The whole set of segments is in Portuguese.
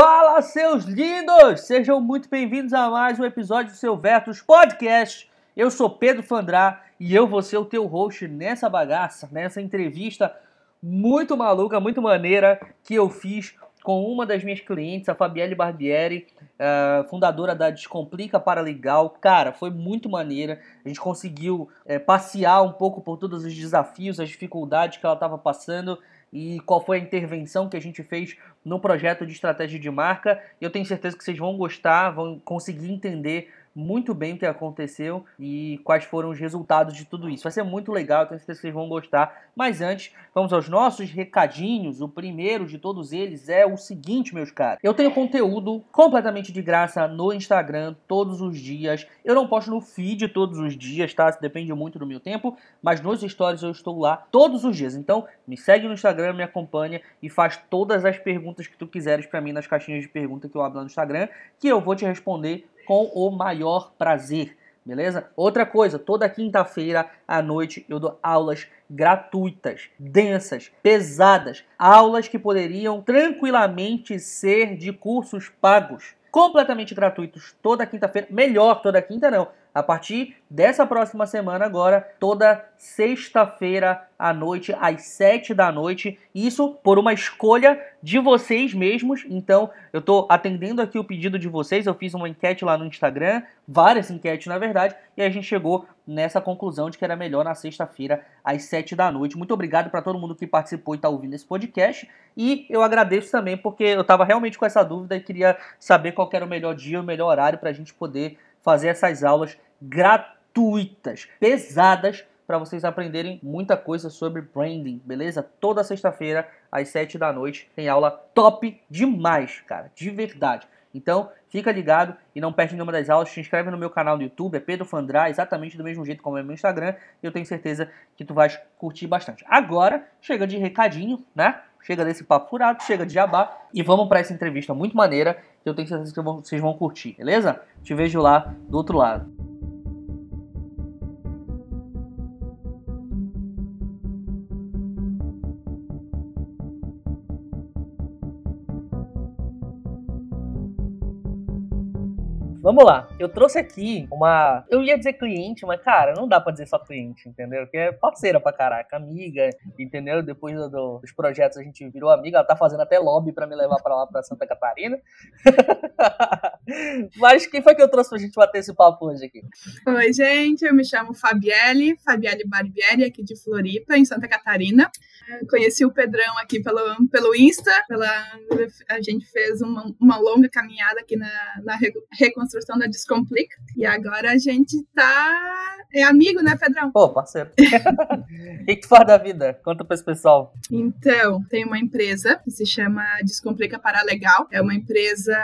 Fala, seus lindos! Sejam muito bem-vindos a mais um episódio do seu Vertus Podcast. Eu sou Pedro Fandrá e eu vou ser o teu host nessa bagaça, nessa entrevista muito maluca, muito maneira que eu fiz com uma das minhas clientes, a Fabielle Barbieri, uh, fundadora da Descomplica Paralegal. Cara, foi muito maneira. A gente conseguiu uh, passear um pouco por todos os desafios, as dificuldades que ela estava passando e qual foi a intervenção que a gente fez no projeto de estratégia de marca. Eu tenho certeza que vocês vão gostar, vão conseguir entender muito bem o que aconteceu e quais foram os resultados de tudo isso. Vai ser muito legal, tenho certeza que vocês vão gostar. Mas antes, vamos aos nossos recadinhos. O primeiro de todos eles é o seguinte, meus caros. Eu tenho conteúdo completamente de graça no Instagram todos os dias. Eu não posto no feed todos os dias, tá? Depende muito do meu tempo, mas nos stories eu estou lá todos os dias. Então, me segue no Instagram, me acompanha e faz todas as perguntas que tu quiseres para mim nas caixinhas de pergunta que eu abro no Instagram, que eu vou te responder com o maior prazer, beleza? Outra coisa, toda quinta-feira à noite eu dou aulas gratuitas, densas, pesadas, aulas que poderiam tranquilamente ser de cursos pagos, completamente gratuitos toda quinta-feira, melhor toda quinta não, a partir dessa próxima semana agora, toda sexta-feira à noite, às sete da noite. Isso por uma escolha de vocês mesmos. Então, eu estou atendendo aqui o pedido de vocês. Eu fiz uma enquete lá no Instagram, várias enquetes na verdade, e a gente chegou nessa conclusão de que era melhor na sexta-feira, às sete da noite. Muito obrigado para todo mundo que participou e está ouvindo esse podcast. E eu agradeço também porque eu estava realmente com essa dúvida e queria saber qual era o melhor dia, o melhor horário para a gente poder fazer essas aulas gratuitas, pesadas, para vocês aprenderem muita coisa sobre branding, beleza? Toda sexta-feira, às 7 da noite, tem aula top demais, cara, de verdade. Então, fica ligado e não perde nenhuma das aulas. Se inscreve no meu canal no YouTube, é Pedro Fandrá, exatamente do mesmo jeito como é meu Instagram. E eu tenho certeza que tu vais curtir bastante. Agora, chega de recadinho, né? Chega desse papo furado, chega de jabá e vamos para essa entrevista muito maneira que eu tenho certeza que vocês vão curtir, beleza? Te vejo lá do outro lado. Vamos lá, eu trouxe aqui uma. Eu ia dizer cliente, mas cara, não dá pra dizer só cliente, entendeu? Porque é parceira pra caraca, amiga, entendeu? Depois do, dos projetos a gente virou amiga, ela tá fazendo até lobby pra me levar pra lá, pra Santa Catarina. mas quem foi que eu trouxe pra gente bater esse papo hoje aqui? Oi, gente, eu me chamo Fabielle, Fabielle Barbieri, aqui de Floripa, em Santa Catarina. Conheci o Pedrão aqui pelo, pelo Insta, pela, a gente fez uma, uma longa caminhada aqui na, na reconstrução construção da Descomplica. E agora a gente tá. É amigo, né, Pedrão? Pô, parceiro. o que, tu faz da vida? Conta pra esse pessoal. Então, tem uma empresa que se chama Descomplica Paralegal. É uma empresa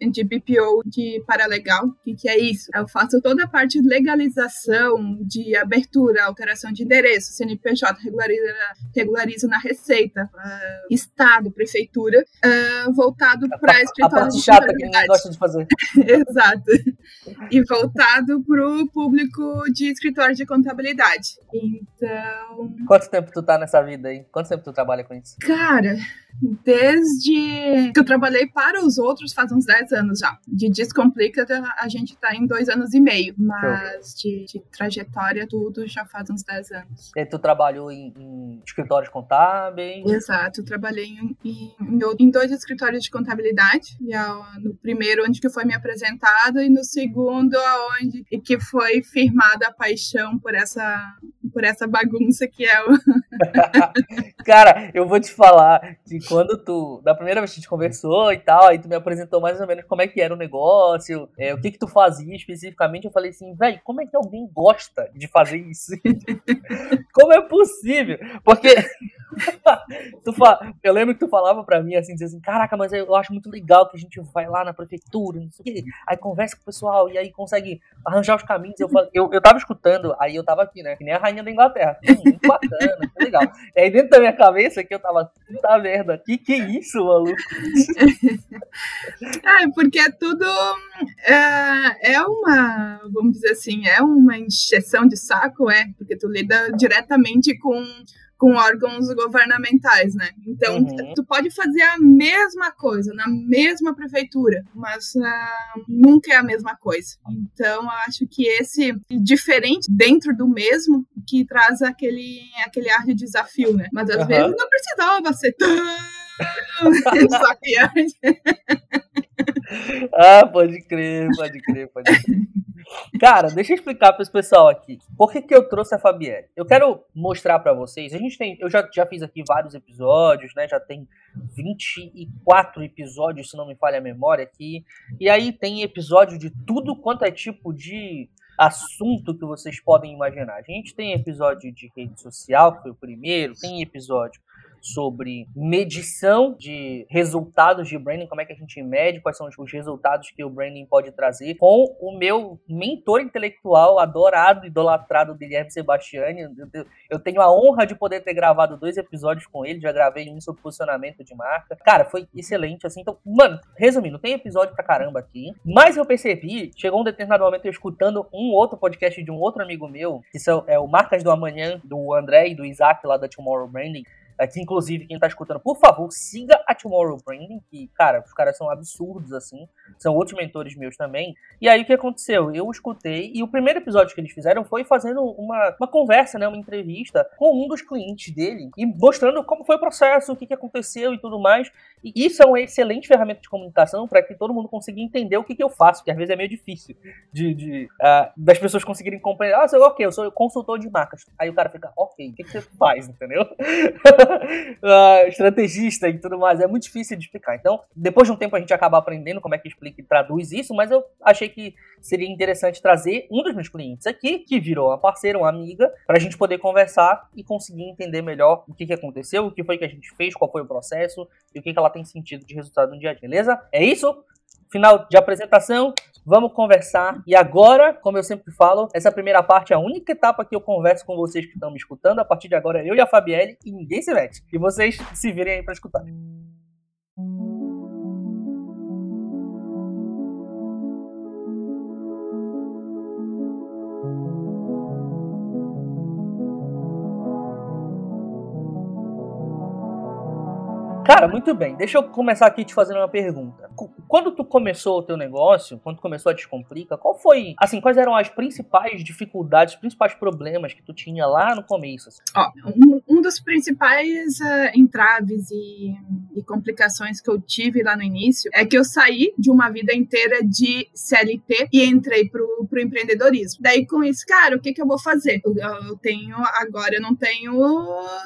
de BPO de Paralegal. O que, que é isso? Eu faço toda a parte de legalização, de abertura, alteração de endereço, CNPJ, regulariza, regulariza na Receita, uh, Estado, Prefeitura, uh, voltado para escritórios a parte chata que ninguém gosta de fazer. Exato. E voltado para o público de escritório de contabilidade. Então. Quanto tempo tu tá nessa vida aí? Quanto tempo tu trabalha com isso? Cara, desde que eu trabalhei para os outros faz uns 10 anos já. De Descomplica, a gente tá em dois anos e meio, mas de, de, trajetória, tudo já faz uns 10 anos. E tu trabalhou em, em escritórios contábeis? Exato, eu trabalhei em, em, em, dois escritórios de contabilidade. E no primeiro, onde que foi me apresentado, e no segundo, onde e que foi firmada a paixão por essa, por essa bagunça que é o. Cara, eu vou te falar que quando tu, da primeira vez que a gente conversou e tal, aí tu me apresentou mais ou menos como é que era o negócio, é, o que que tu fazia especificamente, eu falei assim, velho, como é que alguém gosta de fazer isso? como é possível? Porque tu fa... eu lembro que tu falava pra mim assim, assim, caraca, mas eu acho muito legal que a gente vai lá na prefeitura, não sei o quê, aí conversa com o pessoal e aí consegue arranjar os caminhos. Eu, eu, eu tava escutando, aí eu tava aqui, né, que nem a rainha da Inglaterra, hum, muito bacana, muito legal. E aí dentro da minha cabeça que eu tava, puta merda, que que é isso, maluco? é, porque é tudo, é, é uma, vamos dizer assim, é uma encheção de saco, é, porque tu lida diretamente com com órgãos governamentais, né? Então, uhum. tu pode fazer a mesma coisa na mesma prefeitura, mas uh, nunca é a mesma coisa. Então, acho que esse diferente dentro do mesmo que traz aquele, aquele ar de desafio, né? Mas às uhum. vezes não precisava ser tão desafiante. ah, pode crer, pode crer, pode crer. Cara, deixa eu explicar para esse pessoal aqui. Por que, que eu trouxe a Fabienne? Eu quero mostrar para vocês. A gente tem, eu já, já fiz aqui vários episódios, né? Já tem 24 episódios, se não me falha a memória aqui. E aí tem episódio de tudo quanto é tipo de assunto que vocês podem imaginar. A gente tem episódio de rede social, que foi o primeiro, tem episódio sobre medição de resultados de branding, como é que a gente mede, quais são os resultados que o branding pode trazer, com o meu mentor intelectual adorado, idolatrado, Guilherme Sebastiani. Eu tenho a honra de poder ter gravado dois episódios com ele, já gravei um sobre posicionamento de marca. Cara, foi excelente, assim. Então, mano, resumindo, tem episódio pra caramba aqui, mas eu percebi, chegou um determinado momento eu escutando um outro podcast de um outro amigo meu, que são, é o Marcas do Amanhã, do André e do Isaac lá da Tomorrow Branding, Aqui, inclusive, quem tá escutando, por favor, siga a Tomorrow Branding, que, cara, os caras são absurdos, assim. São outros mentores meus também. E aí, o que aconteceu? Eu escutei, e o primeiro episódio que eles fizeram foi fazendo uma, uma conversa, né, uma entrevista com um dos clientes dele, e mostrando como foi o processo, o que, que aconteceu e tudo mais. E isso é uma excelente ferramenta de comunicação para que todo mundo consiga entender o que, que eu faço, que às vezes é meio difícil de, de uh, das pessoas conseguirem compreender. Ah, ok, eu sou consultor de marcas. Aí o cara fica, ok, o que, que você faz, entendeu? uh, estrategista e tudo mais. É muito difícil de explicar. Então, depois de um tempo a gente acaba aprendendo como é que explica e traduz isso, mas eu achei que seria interessante trazer um dos meus clientes aqui, que virou uma parceira, uma amiga, para a gente poder conversar e conseguir entender melhor o que, que aconteceu, o que foi que a gente fez, qual foi o processo e o que, que ela tem sentido de resultado no dia a dia, beleza? É isso? Final de apresentação, vamos conversar. E agora, como eu sempre falo, essa primeira parte é a única etapa que eu converso com vocês que estão me escutando. A partir de agora, eu e a Fabielle e ninguém se mete. E vocês se virem aí para escutar. Cara, muito bem. Deixa eu começar aqui te fazendo uma pergunta. Quando tu começou o teu negócio, quando começou a Descomplica, qual foi, assim, quais eram as principais dificuldades, os principais problemas que tu tinha lá no começo? Assim? Ó, um, um, dos principais uh, entraves e, e, complicações que eu tive lá no início é que eu saí de uma vida inteira de CLT e entrei pro, pro empreendedorismo. Daí com isso, cara, o que que eu vou fazer? Eu, eu tenho, agora eu não tenho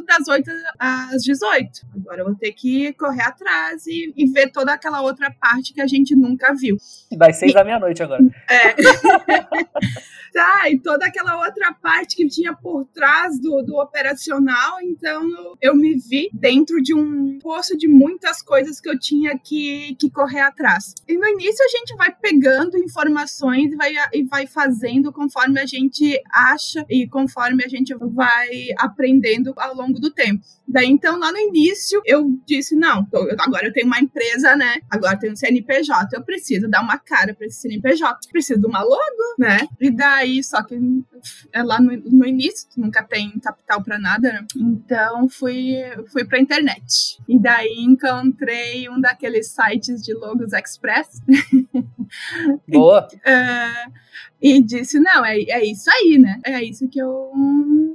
das 8 às 18. Agora eu vou ter que correr atrás e, e, ver toda aquela outra parte que a gente nunca viu. Das seis e, da meia-noite agora. É. tá, e toda aquela outra parte que tinha por trás do, do operacional, então eu me vi dentro de um poço de muitas coisas que eu tinha que, que correr atrás. E no início a gente vai pegando informações e vai, e vai fazendo conforme a gente acha e conforme a gente vai aprendendo ao longo do tempo. Daí então, lá no início, eu disse: não, agora eu tenho uma empresa, né? Agora eu tenho um CNPJ, eu preciso dar uma cara para esse CNPJ, preciso de uma logo, né? E daí, só que é lá no, no início, nunca tem capital para nada, né? Então fui, fui pra internet. E daí encontrei um daqueles sites de logos express. Boa! uh, e disse: não, é, é isso aí, né? É isso que eu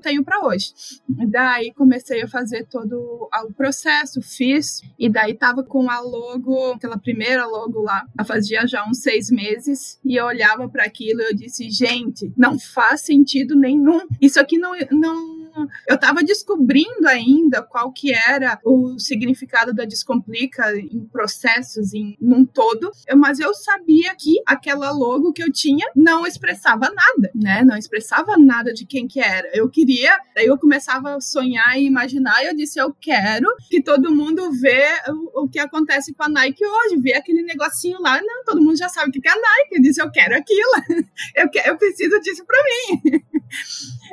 tenho para hoje. Daí comecei a fazer todo o processo, fiz, e daí tava com a logo, aquela primeira logo lá, fazia já uns seis meses, e eu olhava para aquilo e eu disse: gente, não faz sentido nenhum. Isso aqui não, não eu estava descobrindo ainda qual que era o significado da Descomplica em processos, em num todo, mas eu sabia que aquela logo que eu tinha não expressava nada, né? Não expressava nada de quem que era. Eu queria, daí eu começava a sonhar e imaginar, e eu disse, eu quero que todo mundo vê o, o que acontece com a Nike hoje, vê aquele negocinho lá, não, todo mundo já sabe o que é a Nike, eu disse, eu quero aquilo, eu, eu preciso disso para mim.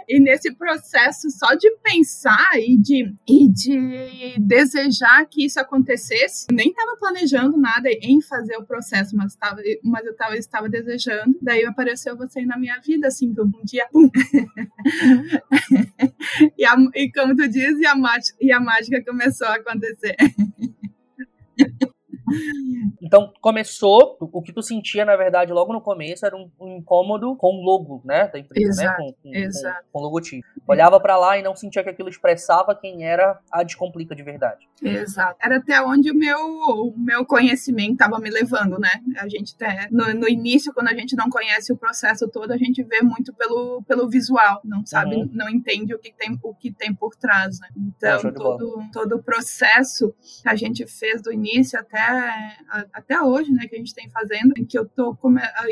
E nesse processo só de pensar e de, e de desejar que isso acontecesse, nem estava planejando nada em fazer o processo, mas, tava, mas eu tava, estava desejando. Daí apareceu você na minha vida, assim, um dia, pum. e, a, e como tu diz, e a, e a mágica começou a acontecer. Então, começou, o que tu sentia, na verdade, logo no começo, era um, um incômodo com o logo, né, da empresa, exato, né, com, com, com o logotipo. Olhava para lá e não sentia que aquilo expressava quem era a Descomplica de verdade. Exato. Era até onde o meu, o meu conhecimento estava me levando, né? A gente até, no, no, início, quando a gente não conhece o processo todo, a gente vê muito pelo, pelo visual, não sabe, uhum. não entende o que tem, o que tem por trás, né? Então, é todo, todo o processo que a gente fez do início até até hoje, né, que a gente tem fazendo, em que eu tô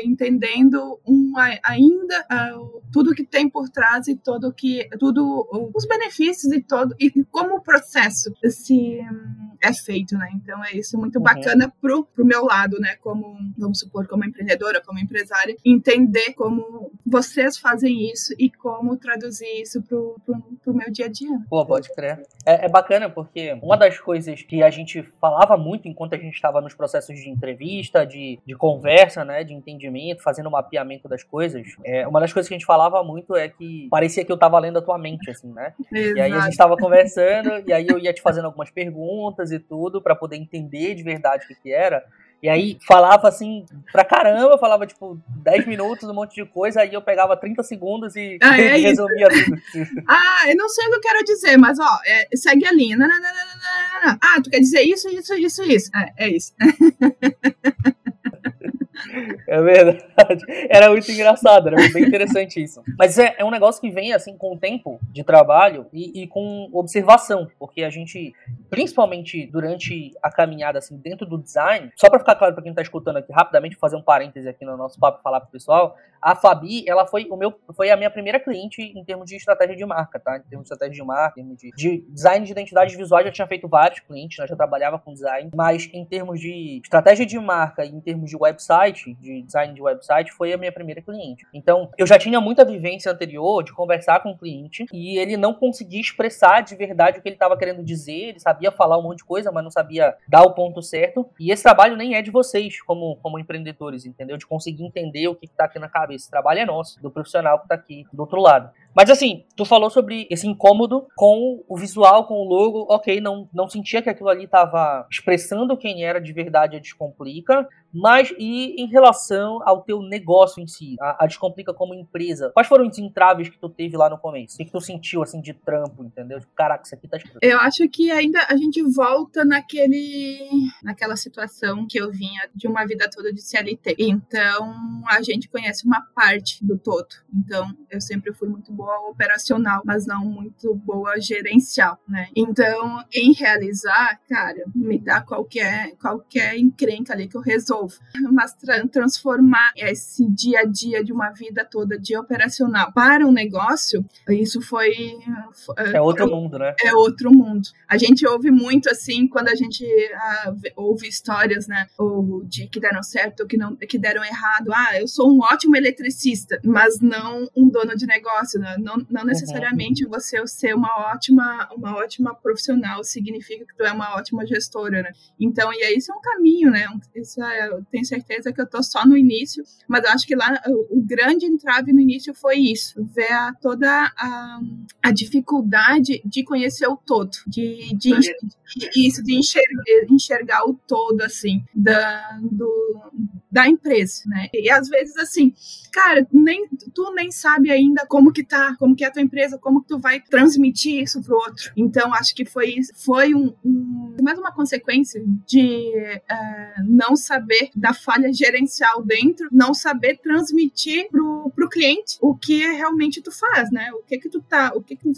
entendendo um, ainda uh, tudo que tem por trás e todo que tudo os benefícios e todo e como o processo se um, é feito, né? Então é isso muito uhum. bacana pro, pro meu lado, né? Como vamos supor como empreendedora, como empresária, entender como vocês fazem isso e como traduzir isso pro, pro, pro meu dia a dia. Pô, pode crer. É, é bacana porque uma das coisas que a gente falava muito enquanto a gente estava nos processos de entrevista, de, de conversa, né, de entendimento, fazendo o mapeamento das coisas, é, uma das coisas que a gente falava muito é que parecia que eu estava lendo a tua mente, assim, né? Exato. E aí a gente estava conversando, e aí eu ia te fazendo algumas perguntas e tudo, para poder entender de verdade o que, que era. E aí falava assim pra caramba, falava tipo 10 minutos, um monte de coisa, aí eu pegava 30 segundos e ah, é resumia tudo. ah, eu não sei o que eu quero dizer, mas ó, é, segue a linha. Ah, tu quer dizer isso, isso, isso, isso. É, é isso. É verdade. Era muito engraçado, era bem interessante isso. Mas é, é um negócio que vem assim com o tempo de trabalho e, e, com observação, porque a gente, principalmente durante a caminhada assim dentro do design, só para ficar claro para quem está escutando aqui rapidamente, fazer um parêntese aqui no nosso papo falar pro pessoal, a Fabi, ela foi o meu, foi a minha primeira cliente em termos de estratégia de marca, tá? Em termos de estratégia de marca, em termos de, de design de identidade visual, já tinha feito vários clientes, né? já trabalhava com design, mas em termos de estratégia de marca em termos de website, de design de website, foi a minha primeira cliente. Então, eu já tinha muita vivência anterior de conversar com o cliente e ele não conseguia expressar de verdade o que ele estava querendo dizer, ele sabia falar um monte de coisa, mas não sabia dar o ponto certo. E esse trabalho nem é de vocês, como, como empreendedores, entendeu? De conseguir entender o que está aqui na cabeça. Esse trabalho é nosso, do profissional que está aqui do outro lado. Mas assim, tu falou sobre esse incômodo com o visual, com o logo. Ok, não, não sentia que aquilo ali estava expressando quem era de verdade a Descomplica. Mas e em relação ao teu negócio em si, a, a Descomplica como empresa, quais foram os entraves que tu teve lá no começo? O que, que tu sentiu assim de trampo, entendeu? Tipo, caraca, isso aqui tá. Eu acho que ainda a gente volta naquele naquela situação que eu vinha de uma vida toda de CLT. Então, a gente conhece uma parte do todo. Então, eu sempre fui muito boa boa operacional, mas não muito boa gerencial, né? Então, em realizar, cara, me dá qualquer, qualquer encrenca ali que eu resolvo. Mas tra transformar esse dia a dia de uma vida toda de operacional para um negócio, isso foi. É outro mundo, né? É outro mundo. A gente ouve muito assim quando a gente ah, ouve histórias, né? Ou de que deram certo ou que, não, que deram errado. Ah, eu sou um ótimo eletricista, mas não um dono de negócio, né? Não, não necessariamente uhum. você ser uma ótima, uma ótima profissional significa que tu é uma ótima gestora, né? Então, e aí isso é um caminho, né? Isso é, eu tenho certeza que eu tô só no início, mas eu acho que lá o, o grande entrave no início foi isso, ver a, toda a, a dificuldade de conhecer o todo, de, de, de isso, de enxergar, enxergar o todo, assim, da, do, da empresa, né? E às vezes, assim, cara, nem, tu nem sabe ainda como que tá, como que é a tua empresa, como que tu vai transmitir isso pro outro. Então, acho que foi, foi um, um mais uma consequência de uh, não saber da falha gerencial dentro, não saber transmitir pro, pro cliente o que realmente tu faz, né? O que que tu tá, o que que,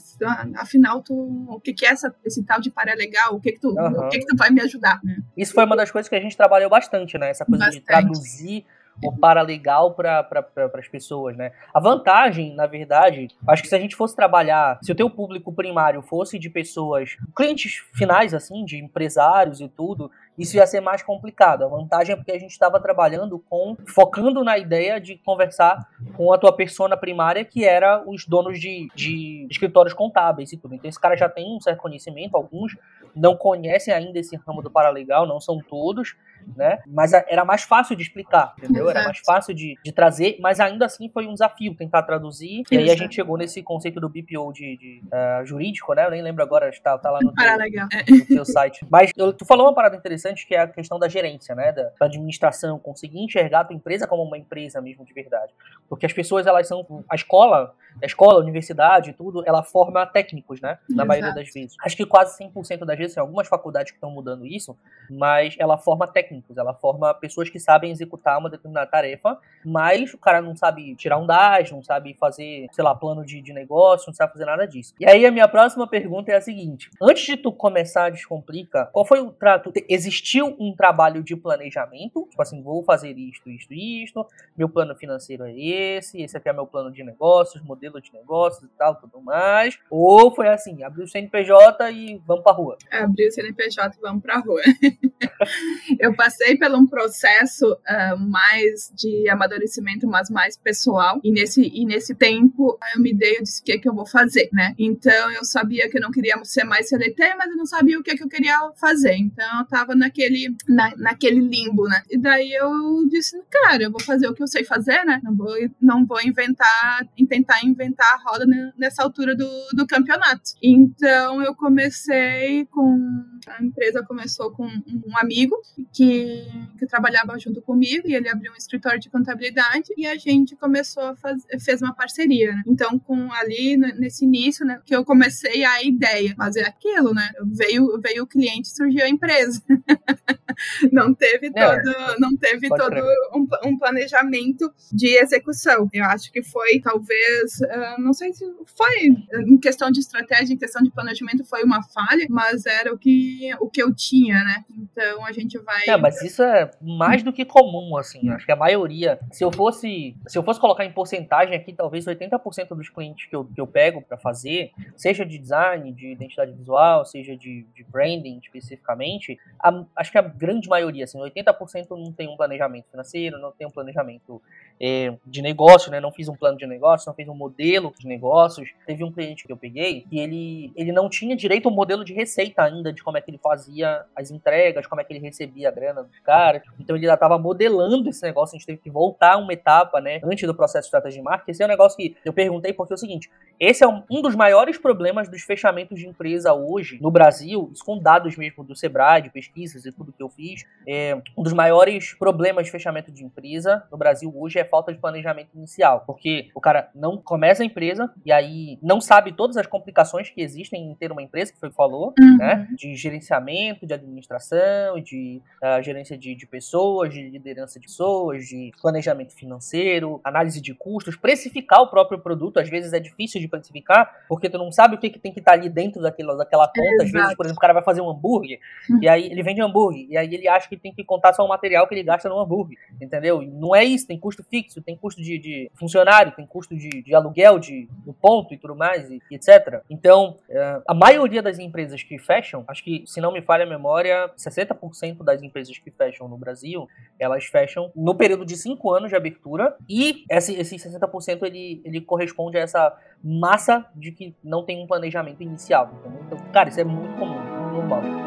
afinal, tu, o que que é essa, esse tal de legal o que que tu, uhum. o que que tu vai me ajudar, né? Isso foi uma das coisas que a gente trabalhou bastante, né? Essa coisa bastante. de traduzir o paralegal para pra, as pessoas, né? A vantagem, na verdade, acho que se a gente fosse trabalhar, se o teu público primário fosse de pessoas, clientes finais, assim, de empresários e tudo, isso ia ser mais complicado. A vantagem é porque a gente estava trabalhando com, focando na ideia de conversar com a tua persona primária, que era os donos de, de escritórios contábeis e tudo. Então esse cara já tem um certo conhecimento, alguns não conhecem ainda esse ramo do paralegal, não são todos, né? Mas era mais fácil de explicar, entendeu? Exato. Era mais fácil de, de trazer, mas ainda assim foi um desafio tentar traduzir. E aí a gente chegou nesse conceito do BPO de, de uh, jurídico, né? Eu nem lembro agora, tá, tá lá no teu, no teu site. Mas eu, tu falou uma parada interessante que é a questão da gerência, né? Da, da administração, conseguir enxergar a tua empresa como uma empresa mesmo de verdade. Porque as pessoas, elas são. A escola, a escola, universidade, tudo, ela forma técnicos, né? Na Exato. maioria das vezes. Acho que quase 100% das vezes, tem algumas faculdades que estão mudando isso, mas ela forma técnicos, ela forma pessoas que sabem executar uma determinada tarefa, mas o cara não sabe tirar um DAS, não sabe fazer, sei lá, plano de, de negócio, não sabe fazer nada disso. E aí a minha próxima pergunta é a seguinte: antes de tu começar a Descomplica, qual foi o trato? Existiu um trabalho de planejamento? Tipo assim, vou fazer isto, isto, isto, meu plano financeiro é esse, esse aqui é meu plano de negócios, modelo de negócios e tal, tudo mais. Ou foi assim, abriu o CNPJ e vamos pra rua? Abriu o CNPJ e vamos pra rua. eu passei por um processo uh, mais de amadurecimento, mas mais pessoal. E nesse, e nesse tempo eu me dei, eu disse o que, é que eu vou fazer, né? Então eu sabia que eu não queria ser mais CLT, mas eu não sabia o que, é que eu queria fazer. Então eu tava naquele, na, naquele limbo, né? E daí eu disse, cara, eu vou fazer o que eu sei fazer, né? Não vou, não vou inventar, tentar inventar a roda nessa altura do, do campeonato. Então eu comecei com. A empresa começou com um amigo que, que trabalhava junto comigo e ele abriu um escritório de contabilidade e a gente começou a fazer, fez uma parceria, né? Então, com ali nesse início, né, que eu comecei a ideia, mas é aquilo, né? Veio, veio o cliente, surgiu a empresa. não teve todo, é, não teve todo um, um, planejamento de execução. Eu acho que foi, talvez, uh, não sei se foi em questão de estratégia, em questão de planejamento, foi uma falha, mas era o que, o que eu tinha, né? Então a gente vai. É, mas isso é mais do que comum, assim. Acho que a maioria, se eu fosse, se eu fosse colocar em porcentagem aqui, talvez 80% dos clientes que eu, que eu pego para fazer, seja de design, de identidade visual, seja de, de branding especificamente, a, acho que a grande maioria, assim, 80% não tem um planejamento financeiro, não tem um planejamento é, de negócio, né? Não fiz um plano de negócio, não fiz um modelo de negócios. Teve um cliente que eu peguei e ele, ele não tinha direito ao modelo de receita ainda, de como é que ele fazia as entregas, como é que ele recebia a grana dos caras. Então ele já estava modelando esse negócio, a gente teve que voltar uma etapa, né? Antes do processo de estratégia de marketing. Esse é um negócio que eu perguntei porque é o seguinte: esse é um, um dos maiores problemas dos fechamentos de empresa hoje no Brasil, isso com dados mesmo do Sebrae, de pesquisas e tudo que eu fiz. É, um dos maiores problemas de fechamento de empresa no Brasil hoje é falta de planejamento inicial, porque o cara não começa a empresa e aí não sabe todas as complicações que existem em ter uma empresa, que foi o que falou, uhum. né? De gerenciamento, de administração, de uh, gerência de, de, pessoas, de liderança de pessoas, de planejamento financeiro, análise de custos, precificar o próprio produto, às vezes é difícil de precificar, porque tu não sabe o que, que tem que estar tá ali dentro daquela, daquela conta, Exato. às vezes, por exemplo, o cara vai fazer um hambúrguer, uhum. e aí ele vende hambúrguer, e aí ele acha que tem que contar só o material que ele gasta no hambúrguer, entendeu? E não é isso, tem custo fixo, fixo, tem custo de, de funcionário, tem custo de, de aluguel de, ponto e tudo mais, e, e etc. Então, é, a maioria das empresas que fecham, acho que, se não me falha a memória, 60% das empresas que fecham no Brasil, elas fecham no período de 5 anos de abertura, e esse, esse 60% ele, ele corresponde a essa massa de que não tem um planejamento inicial. Entendeu? Então, cara, isso é muito comum, normal.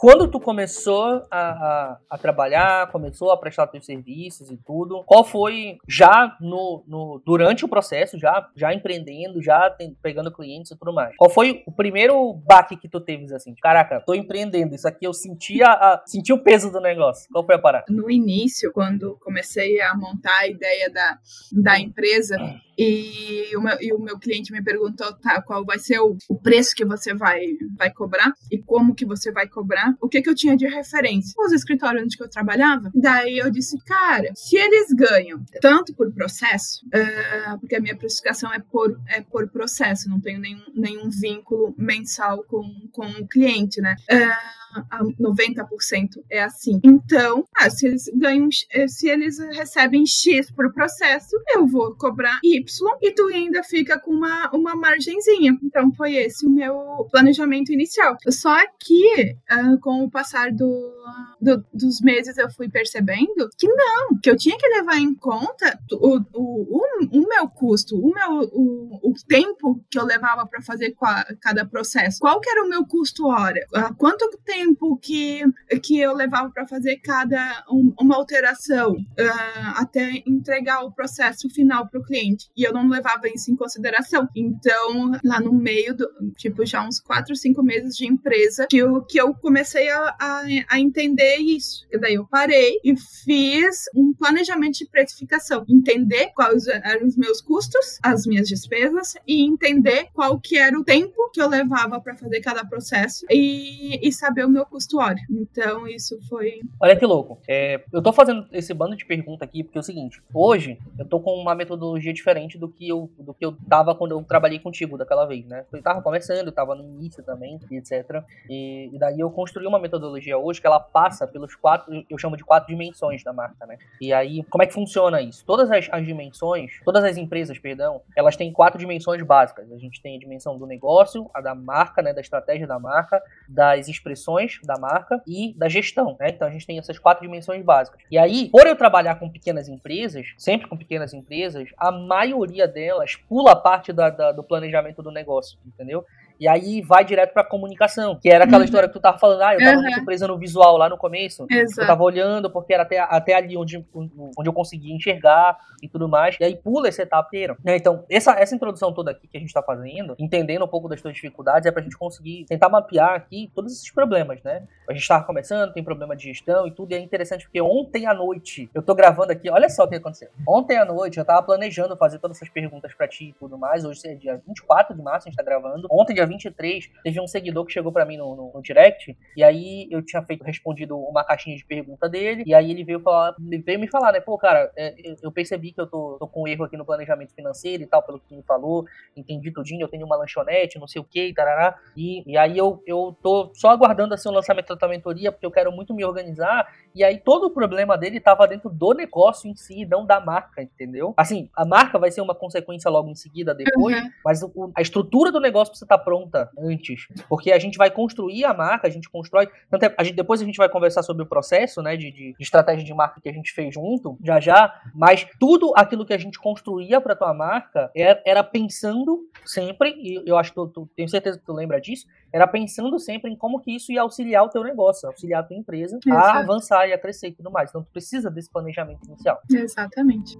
Quando tu começou a, a, a, trabalhar, começou a prestar teus serviços e tudo, qual foi já no, no durante o processo, já, já empreendendo, já tem, pegando clientes e tudo mais? Qual foi o primeiro baque que tu teve assim? Caraca, tô empreendendo, isso aqui eu senti, a, senti o peso do negócio. Qual foi a parada? No início, quando comecei a montar a ideia da, da empresa, e o, meu, e o meu cliente me perguntou tá, qual vai ser o, o, preço que você vai, vai cobrar e como que você vai cobrar, o que, que eu tinha de referência? Os escritórios onde eu trabalhava. Daí eu disse, cara, se eles ganham tanto por processo, uh, porque a minha precificação é por, é por processo, não tenho nenhum, nenhum vínculo mensal com, com o cliente, né? Uh, a 90% é assim. Então, ah, se eles ganham, eh, se eles recebem X por processo, eu vou cobrar Y e tu ainda fica com uma, uma margenzinha. Então, foi esse o meu planejamento inicial. Só que, uh, com o passar do, do, dos meses, eu fui percebendo que não, que eu tinha que levar em conta o, o, o, o meu custo, o meu o, o tempo que eu levava para fazer cada processo. Qual que era o meu custo hora? Uh, quanto tempo que, que eu levava para fazer cada um, uma alteração uh, até entregar o processo final para o cliente? E eu não levava isso em consideração. Então, lá no meio do, tipo, já uns quatro, cinco meses de empresa, que eu, que eu comecei a, a, a entender isso. E daí eu parei e fiz um planejamento de precificação, entender quais eram os meus custos, as minhas despesas e entender qual que era o tempo que eu levava para fazer cada processo e, e saber o meu custo hora. Então isso foi. Olha que louco. É, eu tô fazendo esse bando de pergunta aqui porque é o seguinte: hoje eu tô com uma metodologia diferente do que eu do que eu tava quando eu trabalhei contigo daquela vez, né? Eu tava começando, eu tava no início também, etc. E, e daí eu construí uma metodologia hoje que ela passa pelos quatro, eu chamo de quatro dimensões da marca, né? E aí, como é que funciona isso? Todas as, as dimensões, todas as empresas, perdão, elas têm quatro dimensões básicas. A gente tem a dimensão do negócio, a da marca, né? Da estratégia da marca, das expressões da marca e da gestão, né? Então a gente tem essas quatro dimensões básicas. E aí, por eu trabalhar com pequenas empresas, sempre com pequenas empresas, a maioria delas pula a parte da, da, do planejamento do negócio, entendeu? E aí vai direto pra comunicação, que era aquela uhum. história que tu tava falando, ah, eu tava uhum. muito presa no visual lá no começo. Exato. Eu tava olhando porque era até, até ali onde, onde eu conseguia enxergar e tudo mais. E aí pula essa etapa inteira. Né? Então, essa, essa introdução toda aqui que a gente tá fazendo, entendendo um pouco das tuas dificuldades, é pra gente conseguir tentar mapear aqui todos esses problemas, né? A gente tava começando, tem problema de gestão e tudo, e é interessante porque ontem à noite, eu tô gravando aqui, olha só o que aconteceu. Ontem à noite eu tava planejando fazer todas essas perguntas pra ti e tudo mais. Hoje é dia 24 de março, a gente tá gravando. Ontem, dia 23, teve um seguidor que chegou para mim no, no, no, direct, e aí eu tinha feito, respondido uma caixinha de pergunta dele, e aí ele veio falar, veio me falar, né, pô, cara, é, eu percebi que eu tô, tô com um erro aqui no planejamento financeiro e tal, pelo que me falou, entendi tudinho, eu tenho uma lanchonete, não sei o que, tarará, e, e aí eu, eu tô só aguardando assim o lançamento da mentoria, porque eu quero muito me organizar, e aí todo o problema dele tava dentro do negócio em si, não da marca, entendeu? Assim, a marca vai ser uma consequência logo em seguida, depois, uhum. mas o, a estrutura do negócio precisa estar tá pronta antes. Porque a gente vai construir a marca, a gente constrói. Tanto é, a gente, depois a gente vai conversar sobre o processo, né? De, de, de, estratégia de marca que a gente fez junto, já já. Mas tudo aquilo que a gente construía para tua marca era, era, pensando sempre, e eu acho que tu, tu, tenho certeza que tu lembra disso, era pensando sempre em como que isso ia auxiliar o teu negócio, auxiliar a tua empresa Exato. a avançar e a crescer e tudo mais. Então tu precisa desse planejamento inicial. Exatamente.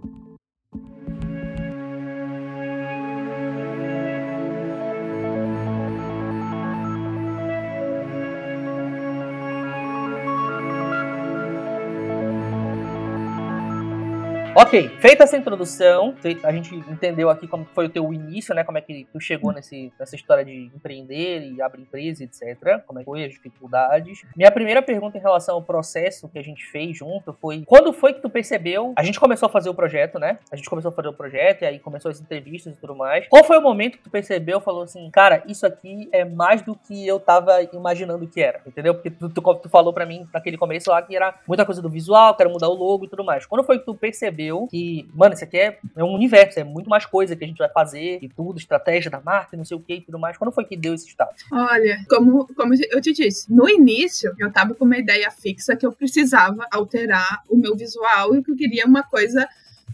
Ok, feita essa introdução, a gente entendeu aqui como foi o teu início, né? Como é que tu chegou nesse, nessa história de empreender e abrir empresa, etc. Como é que foi as dificuldades. Minha primeira pergunta em relação ao processo que a gente fez junto foi: quando foi que tu percebeu? A gente começou a fazer o projeto, né? A gente começou a fazer o projeto e aí começou as entrevistas e tudo mais. Qual foi o momento que tu percebeu, falou assim, cara, isso aqui é mais do que eu tava imaginando que era, entendeu? Porque tu, tu, tu falou para mim naquele começo lá que era muita coisa do visual, quero mudar o logo e tudo mais. Quando foi que tu percebeu? Percebeu que, mano, isso aqui é, é um universo, é muito mais coisa que a gente vai fazer e tudo, estratégia da marca, não sei o que e tudo mais. Quando foi que deu esse estado? Olha, como, como eu te disse, no início eu tava com uma ideia fixa que eu precisava alterar o meu visual e que eu queria uma coisa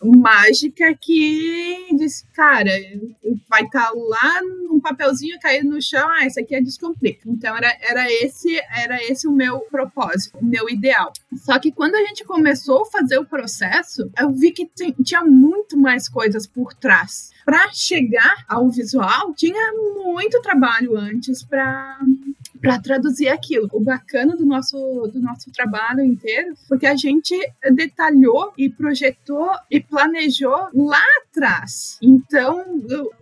mágica que diz, cara, vai estar tá lá um papelzinho caído no chão, ah, isso aqui é descomplica. Então era, era esse era esse o meu propósito, o meu ideal. Só que quando a gente começou a fazer o processo, eu vi que tinha muito mais coisas por trás. Para chegar ao visual, tinha muito trabalho antes para para traduzir aquilo. O bacana do nosso, do nosso trabalho inteiro, porque a gente detalhou e projetou e planejou lá atrás. Então,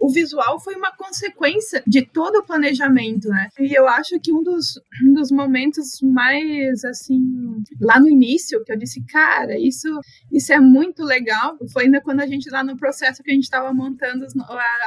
o visual foi uma consequência de todo o planejamento, né? E eu acho que um dos, um dos momentos mais, assim, lá no início, que eu disse, cara, isso, isso é muito legal, foi ainda quando a gente, lá no processo que a gente estava montando as,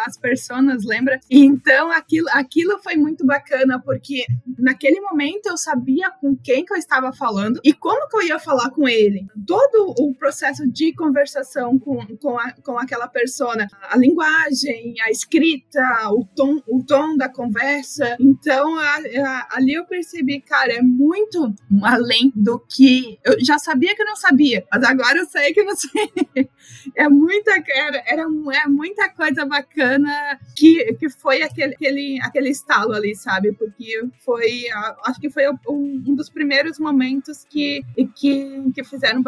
as personas, lembra? Então, aquilo, aquilo foi muito bacana, porque naquele momento eu sabia com quem que eu estava falando e como que eu ia falar com ele. Todo o processo de conversação com, com, a, com aquela persona, a linguagem, a escrita, o tom, o tom da conversa. Então, a, a, ali eu percebi, cara, é muito além do que eu já sabia que eu não sabia, mas agora eu sei que eu não sei. É muita, era, era é muita coisa bacana que, que foi aquele, aquele, aquele estalo ali, sabe? Porque foi, acho que foi um dos primeiros momentos que, que, que fizeram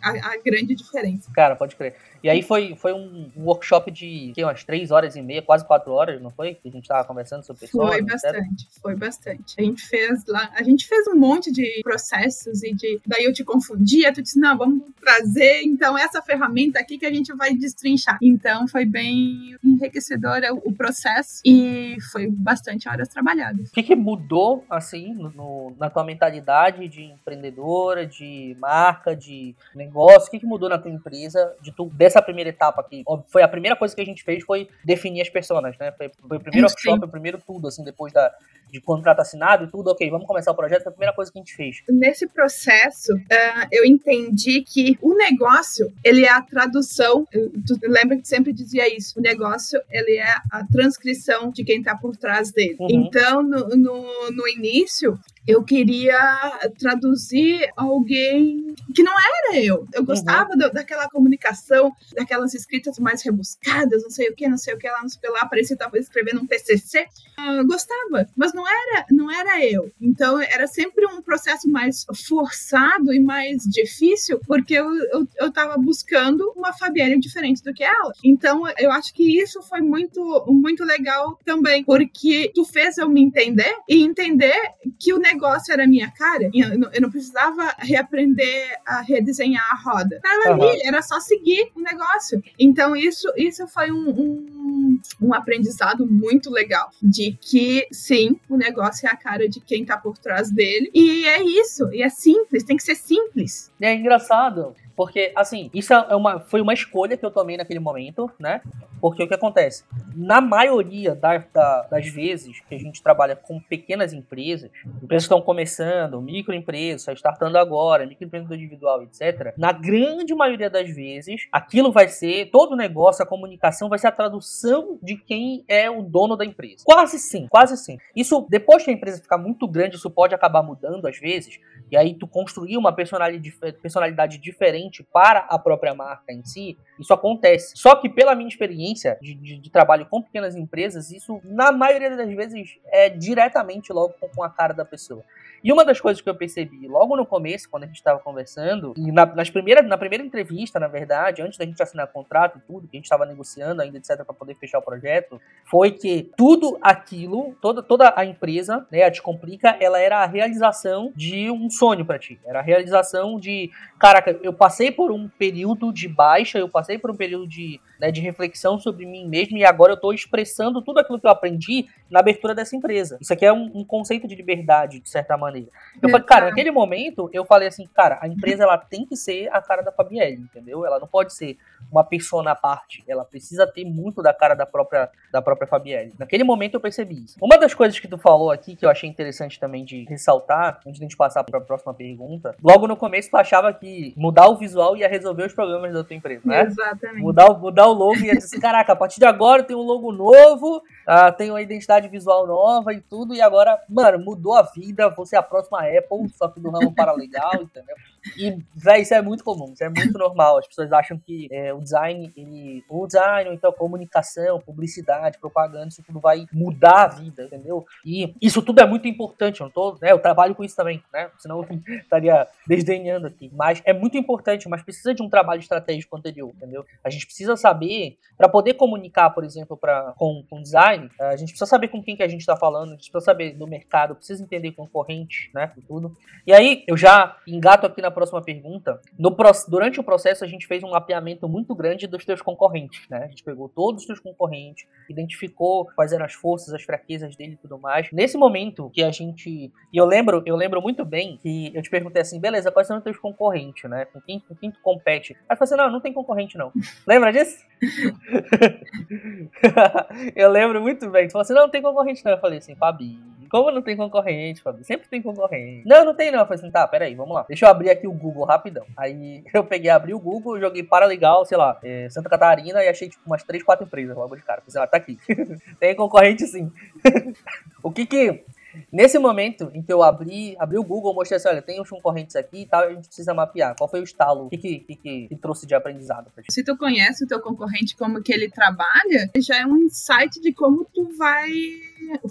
a, a grande diferença. Cara, pode crer. E aí foi, foi um workshop de que, umas três horas e meia, quase quatro horas, não foi? Que a gente tava conversando sobre pessoas. Foi bastante, etc. foi bastante. A gente fez lá, a gente fez um monte de processos e de. Daí eu te confundia, tu disse, não, vamos trazer então essa ferramenta aqui que a gente vai destrinchar. Então foi bem enriquecedor o processo e foi bastante horas trabalhadas. O que, que mudou, assim, no, na tua mentalidade de empreendedora, de marca, de negócio? O que, que mudou na tua empresa de tu, dessa primeira etapa aqui? Foi a primeira coisa que a gente fez foi definir as pessoas, né? Foi, foi o primeiro workshop, o primeiro tudo, assim, depois da, de contrato assinado e tudo, ok, vamos começar o projeto, foi a primeira coisa que a gente fez. Nesse processo, uh, eu entendi que o negócio, ele é a tradução, tu lembra que sempre dizia isso, o negócio, ele é a transcrição de quem está por trás dele. Uhum. Então, no, no, no início, eu queria traduzir alguém que não era eu. Eu uhum. gostava uhum. do, daquela comunicação, daquelas escritas mais rebuscadas, não sei o que, não sei o que lá, não sei o que lá, parecia que estava escrevendo um TCC. Uh, gostava, mas não era, não era eu. Então era sempre um processo mais forçado e mais difícil, porque eu, eu, eu tava buscando uma Fabienne diferente do que ela. Então eu acho que isso foi muito, muito legal também, porque tu fez eu me entender e entender que o negócio negócio era minha cara, eu não, eu não precisava reaprender a redesenhar a roda. Tava uhum. ali, era só seguir o negócio. Então, isso, isso foi um, um, um, aprendizado muito legal. De que, sim, o negócio é a cara de quem tá por trás dele. E é isso. E é simples, tem que ser simples. É engraçado. Porque, assim, isso é uma, foi uma escolha que eu tomei naquele momento, né? Porque o que acontece? Na maioria da, da, das vezes que a gente trabalha com pequenas empresas, empresas que estão começando, microempresas, startando agora, microempresa individual, etc. Na grande maioria das vezes, aquilo vai ser, todo o negócio, a comunicação vai ser a tradução de quem é o dono da empresa. Quase sim, quase sim. Isso, depois que a empresa ficar muito grande, isso pode acabar mudando às vezes, e aí tu construir uma personalidade, personalidade diferente para a própria marca em si, isso acontece. Só que pela minha experiência de, de, de trabalho com pequenas empresas, isso na maioria das vezes é diretamente logo com a cara da pessoa. E uma das coisas que eu percebi logo no começo, quando a gente estava conversando, e na, nas primeiras, na primeira entrevista, na verdade, antes da gente assinar contrato e tudo, que a gente estava negociando ainda, etc., para poder fechar o projeto, foi que tudo aquilo, toda, toda a empresa, né, a Descomplica, ela era a realização de um sonho para ti. Era a realização de, caraca, eu passei por um período de baixa, eu passei por um período de, né, de reflexão sobre mim mesmo e agora eu estou expressando tudo aquilo que eu aprendi na abertura dessa empresa. Isso aqui é um, um conceito de liberdade, de certa maneira maneira. Eu falei, cara, naquele momento, eu falei assim, cara, a empresa ela tem que ser a cara da Fabielle, entendeu? Ela não pode ser uma persona à parte. Ela precisa ter muito da cara da própria, da própria Fabielle. Naquele momento eu percebi isso. Uma das coisas que tu falou aqui, que eu achei interessante também de ressaltar, antes de a gente passar para a próxima pergunta, logo no começo tu achava que mudar o visual ia resolver os problemas da tua empresa, né? Exatamente. Mudar, mudar o logo ia dizer assim, caraca, a partir de agora tem um logo novo, uh, tem uma identidade visual nova e tudo, e agora, mano, mudou a vida, você a próxima Apple, só que do ramo paralegal, entendeu? E, véi, isso é muito comum, isso é muito normal. As pessoas acham que é, o design, ele, o design, então comunicação, publicidade, propaganda, isso tudo vai mudar a vida, entendeu? E isso tudo é muito importante, eu, tô, né, eu trabalho com isso também, né? Senão eu estaria desdenhando aqui. Mas é muito importante, mas precisa de um trabalho estratégico anterior, entendeu? A gente precisa saber, para poder comunicar, por exemplo, pra, com, com design, a gente precisa saber com quem que a gente está falando, a gente precisa saber do mercado, precisa entender concorrente, né? E tudo. E aí, eu já engato aqui na próxima pergunta, no, durante o processo a gente fez um mapeamento muito grande dos teus concorrentes, né? A gente pegou todos os teus concorrentes, identificou quais eram as forças, as fraquezas dele e tudo mais. Nesse momento que a gente, e eu lembro, eu lembro muito bem que eu te perguntei assim, beleza, quais são os teus concorrentes, né? Com quem, com quem tu compete? Aí você falou assim, não, não tem concorrente não. Lembra disso? eu lembro muito bem. Tu falou assim, não, não tem concorrente não. Eu falei assim, Fabi, como não tem concorrente, Fabi? Sempre tem concorrente. Não, não tem não. Eu falei assim, tá, peraí, vamos lá. Deixa eu abrir aqui o Google rapidão. Aí eu peguei, abri o Google, joguei para legal, sei lá, é, Santa Catarina e achei tipo umas 3, 4 empresas logo de cara. Falei, assim, ah, tá aqui. tem concorrente sim. o que que Nesse momento em que eu abri, abri o Google, mostrei assim, olha, tem uns concorrentes aqui e tal, a gente precisa mapear. Qual foi o estalo? O que, que, que, que trouxe de aprendizado pra gente? Se tu conhece o teu concorrente, como que ele trabalha, já é um insight de como tu vai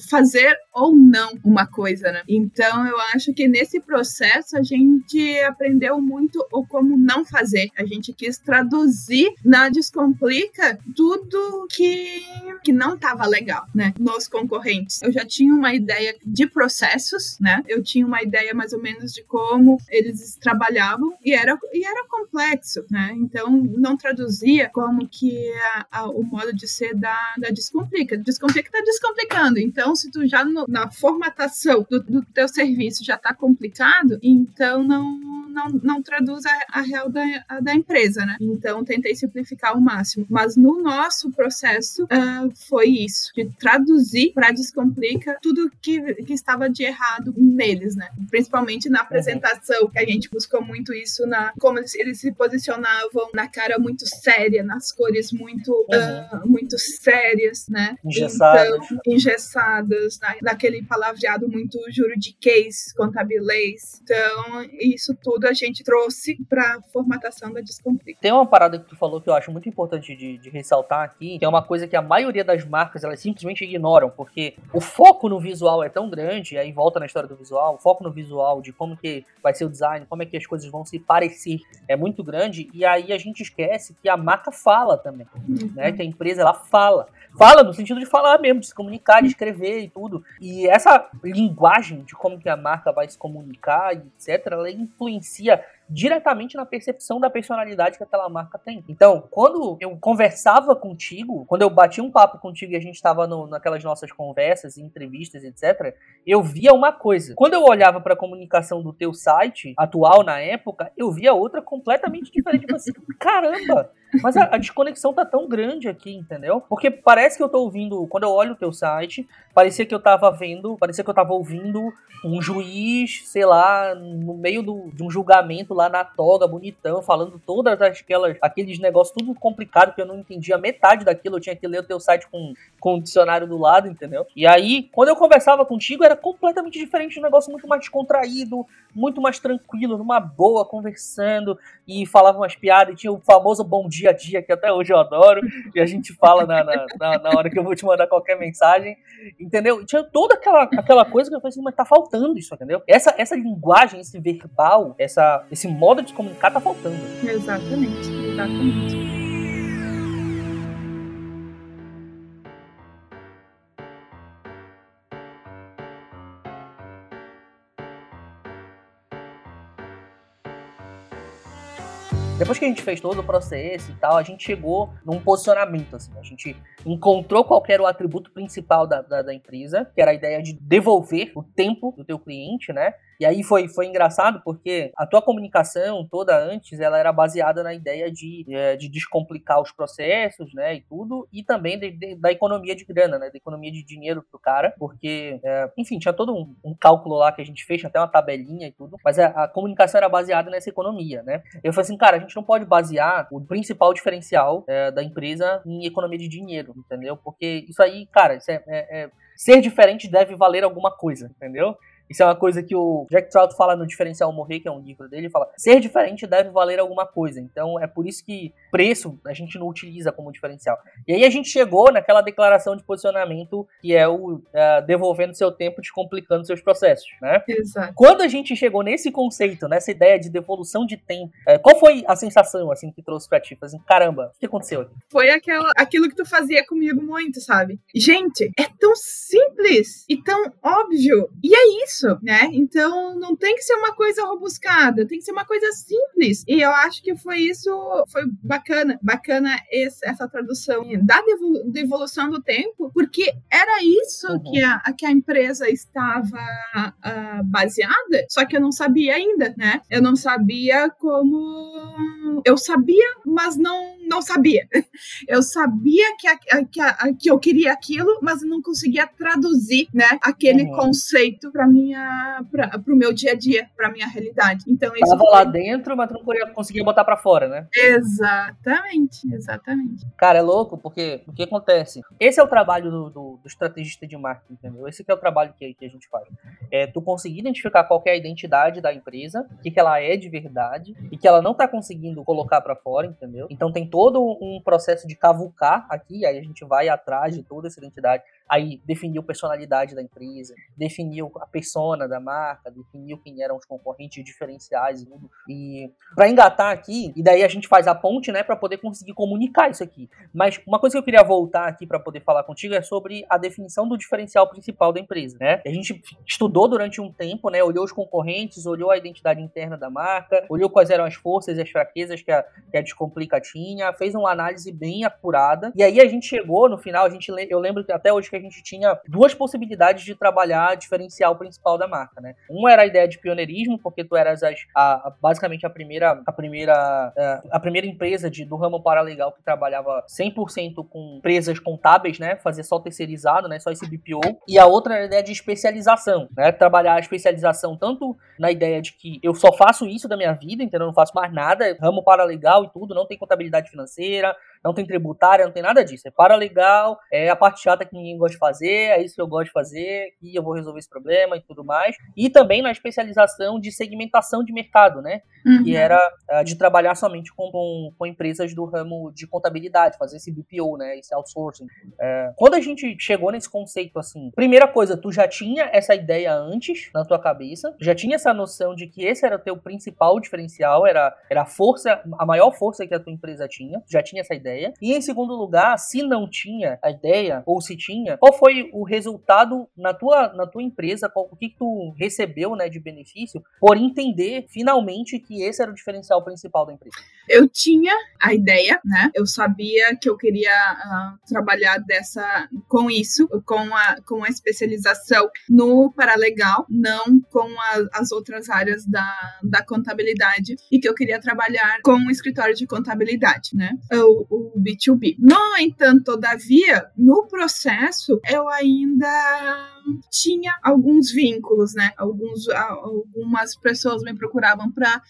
fazer ou não uma coisa, né? Então eu acho que nesse processo a gente aprendeu muito o como não fazer. A gente quis traduzir na Descomplica tudo que, que não estava legal, né? Nos concorrentes. Eu já tinha uma ideia de processos, né? Eu tinha uma ideia mais ou menos de como eles trabalhavam e era, e era complexo, né? Então não traduzia como que a, a, o modo de ser da, da Descomplica. Descomplica tá descomplicando. Então, se tu já no, na formatação do, do teu serviço já tá complicado, então não, não, não traduz a, a real da, a da empresa, né? Então tentei simplificar ao máximo. Mas no nosso processo uh, foi isso, de traduzir para Descomplica tudo que que estava de errado neles, né? Principalmente na apresentação, que a gente buscou muito isso na como eles se posicionavam na cara muito séria, nas cores muito uhum. uh, muito sérias, né? Engessadas. Então, engessadas, na, naquele palavreado muito juridiquês, contabilês. Então, isso tudo a gente trouxe para formatação da Descomplica. Tem uma parada que tu falou que eu acho muito importante de, de ressaltar aqui, que é uma coisa que a maioria das marcas elas simplesmente ignoram, porque o foco no visual é tão grande, aí volta na história do visual, o foco no visual, de como que vai ser o design, como é que as coisas vão se parecer, é muito grande, e aí a gente esquece que a marca fala também, uhum. né? Que a empresa, ela fala. Fala no sentido de falar mesmo, de se comunicar, de escrever e tudo. E essa linguagem de como que a marca vai se comunicar, etc., ela influencia diretamente na percepção da personalidade que aquela marca tem. Então, quando eu conversava contigo, quando eu bati um papo contigo e a gente estava naquelas nossas conversas, entrevistas, etc., eu via uma coisa. Quando eu olhava para a comunicação do teu site atual na época, eu via outra completamente diferente. Tipo assim, caramba! Mas a, a, desconexão tá tão grande aqui, entendeu? Porque parece que eu tô ouvindo, quando eu olho o teu site, parecia que eu tava vendo, parecia que eu tava ouvindo um juiz, sei lá, no meio do, de um julgamento lá na toga, bonitão, falando todas aquelas, aqueles negócios tudo complicado que eu não entendia metade daquilo, eu tinha que ler o teu site com, com o dicionário do lado, entendeu? E aí, quando eu conversava contigo, era completamente diferente, um negócio muito mais descontraído, muito mais tranquilo, numa boa, conversando, e falava umas piadas, e tinha o famoso bom dia a dia, que até hoje eu adoro, e a gente fala na, na, na, na hora que eu vou te mandar qualquer mensagem, entendeu? E tinha toda aquela, aquela coisa que eu falei assim, mas tá faltando isso, entendeu? Essa, essa linguagem, esse verbal, essa, esse modo de comunicar tá faltando. Exatamente, exatamente. Depois que a gente fez todo o processo e tal, a gente chegou num posicionamento, assim. A gente encontrou qual era o atributo principal da, da, da empresa, que era a ideia de devolver o tempo do teu cliente, né? E aí foi, foi engraçado porque a tua comunicação toda antes, ela era baseada na ideia de, é, de descomplicar os processos, né, e tudo, e também de, de, da economia de grana, né, da economia de dinheiro pro cara, porque, é, enfim, tinha todo um, um, cálculo lá que a gente fez, até uma tabelinha e tudo, mas a, a, comunicação era baseada nessa economia, né. Eu falei assim, cara, a gente não pode basear o principal diferencial é, da empresa em economia de dinheiro, entendeu? Porque isso aí, cara, isso é, é, é ser diferente deve valer alguma coisa, entendeu? Isso é uma coisa que o Jack Trout fala no Diferencial Morrer, que é um livro dele, fala: ser diferente deve valer alguma coisa. Então é por isso que preço a gente não utiliza como diferencial. E aí a gente chegou naquela declaração de posicionamento que é o uh, devolvendo seu tempo, descomplicando seus processos, né? Exato. Quando a gente chegou nesse conceito, nessa ideia de devolução de tempo, uh, qual foi a sensação assim que trouxe pra ti? Assim, caramba, o que aconteceu aqui? Foi aquela, aquilo que tu fazia comigo muito, sabe? Gente, é tão simples e tão óbvio. E é isso isso, né? Então não tem que ser uma coisa robuscada, tem que ser uma coisa simples. E eu acho que foi isso, foi bacana, bacana esse, essa tradução da devolução do tempo, porque era isso uhum. que, a, que a empresa estava uh, baseada, só que eu não sabia ainda, né? Eu não sabia como. Eu sabia, mas não, não sabia. Eu sabia que, a, que, a, que eu queria aquilo, mas não conseguia traduzir, né? Aquele uhum. conceito para minha, para o meu dia a dia, para minha realidade. Então isso. Tava foi... lá dentro, mas não conseguia botar para fora, né? Exatamente, exatamente. Cara, é louco porque o que acontece? Esse é o trabalho do, do, do estrategista de marketing, entendeu? Esse é o trabalho que, que a gente faz. É tu conseguir identificar qual é a identidade da empresa, o que, que ela é de verdade e que ela não tá conseguindo colocar para fora, entendeu? Então tem todo um processo de cavucar aqui, aí a gente vai atrás de toda essa identidade aí definiu personalidade da empresa, definiu a persona da marca, definiu quem eram os concorrentes diferenciais e tudo. E para engatar aqui, e daí a gente faz a ponte, né, para poder conseguir comunicar isso aqui. Mas uma coisa que eu queria voltar aqui para poder falar contigo é sobre a definição do diferencial principal da empresa, né? A gente estudou durante um tempo, né, olhou os concorrentes, olhou a identidade interna da marca, olhou quais eram as forças e as fraquezas que a, que a Descomplica tinha, fez uma análise bem apurada. E aí a gente chegou no final, a gente eu lembro que até hoje que gente tinha duas possibilidades de trabalhar diferencial principal da marca, né? Uma era a ideia de pioneirismo, porque tu eras as, a, a, basicamente a primeira a primeira a, é, a primeira empresa de, do ramo paralegal que trabalhava 100% com empresas contábeis, né? Fazer só terceirizado, né? Só esse BPO. E a outra era a ideia de especialização, né? Trabalhar a especialização tanto na ideia de que eu só faço isso da minha vida, entendeu? Eu não faço mais nada, ramo paralegal e tudo, não tem contabilidade financeira, não tem tributária, não tem nada disso. É paralegal, é a parte chata que ninguém gosta de fazer, é isso que eu gosto de fazer, e eu vou resolver esse problema e tudo mais. E também na especialização de segmentação de mercado, né? Uhum. Que era uh, de trabalhar somente com, com, com, empresas do ramo de contabilidade, fazer esse BPO, né? Esse outsourcing. Uh, quando a gente chegou nesse conceito assim, primeira coisa, tu já tinha essa ideia antes na tua cabeça, já tinha essa noção de que esse era o teu principal diferencial, era, era a força, a maior força que a tua empresa tinha, já tinha essa ideia ideia. E em segundo lugar, se não tinha a ideia, ou se tinha, qual foi o resultado na tua, na tua empresa, qual, o que, que tu recebeu né, de benefício por entender finalmente que esse era o diferencial principal da empresa? Eu tinha a ideia, né? Eu sabia que eu queria uh, trabalhar dessa com isso, com a, com a especialização no paralegal, não com a, as outras áreas da, da contabilidade, e que eu queria trabalhar com o escritório de contabilidade, né? O B2B. No entanto, todavia, no processo, eu ainda tinha alguns vínculos, né? Alguns, algumas pessoas me procuravam para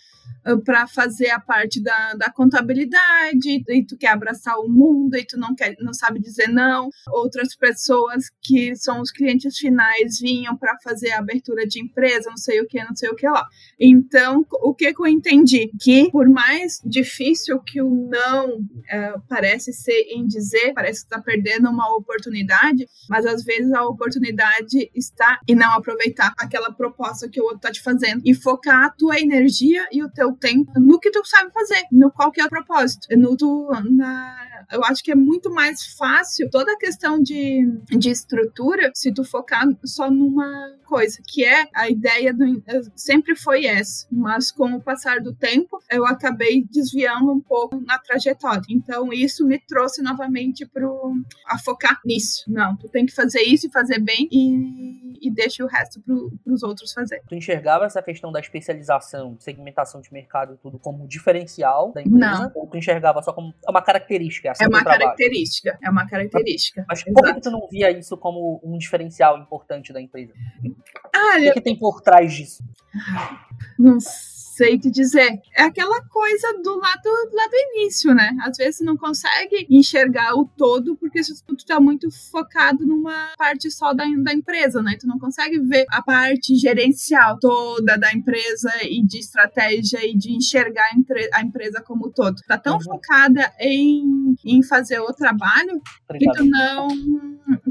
para fazer a parte da, da contabilidade, e tu quer abraçar o mundo, e tu não, quer, não sabe dizer não. Outras pessoas que são os clientes finais vinham para fazer a abertura de empresa, não sei o que, não sei o que lá. Então, o que, que eu entendi? Que por mais difícil que o não é, parece ser em dizer, parece que está perdendo uma oportunidade, mas às vezes a oportunidade está em não aproveitar aquela proposta que o outro está te fazendo e focar a tua energia e o teu tempo no que tu sabe fazer, no qual que é o propósito. No, tu, na, eu acho que é muito mais fácil toda a questão de, de estrutura se tu focar só numa coisa, que é a ideia do. Sempre foi essa, mas com o passar do tempo, eu acabei desviando um pouco na trajetória. Então, isso me trouxe novamente pro, a focar nisso. Não, tu tem que fazer isso e fazer bem e, e deixa o resto para os outros fazer. Tu enxergava essa questão da especialização, segmentação de mercado, tudo como diferencial da empresa? Não. Ou tu enxergava só como uma característica? É uma característica, é uma característica. Mas, mas por que tu não via isso como um diferencial importante da empresa? Ah, o que, eu... que tem por trás disso? Não sei sei te dizer. É aquela coisa do lado lá do início, né? Às vezes você não consegue enxergar o todo porque tu tá muito focado numa parte só da, da empresa, né? Tu não consegue ver a parte gerencial toda da empresa e de estratégia e de enxergar a, empresa como todo. Tá tão uhum. focada em, em fazer o trabalho que tu não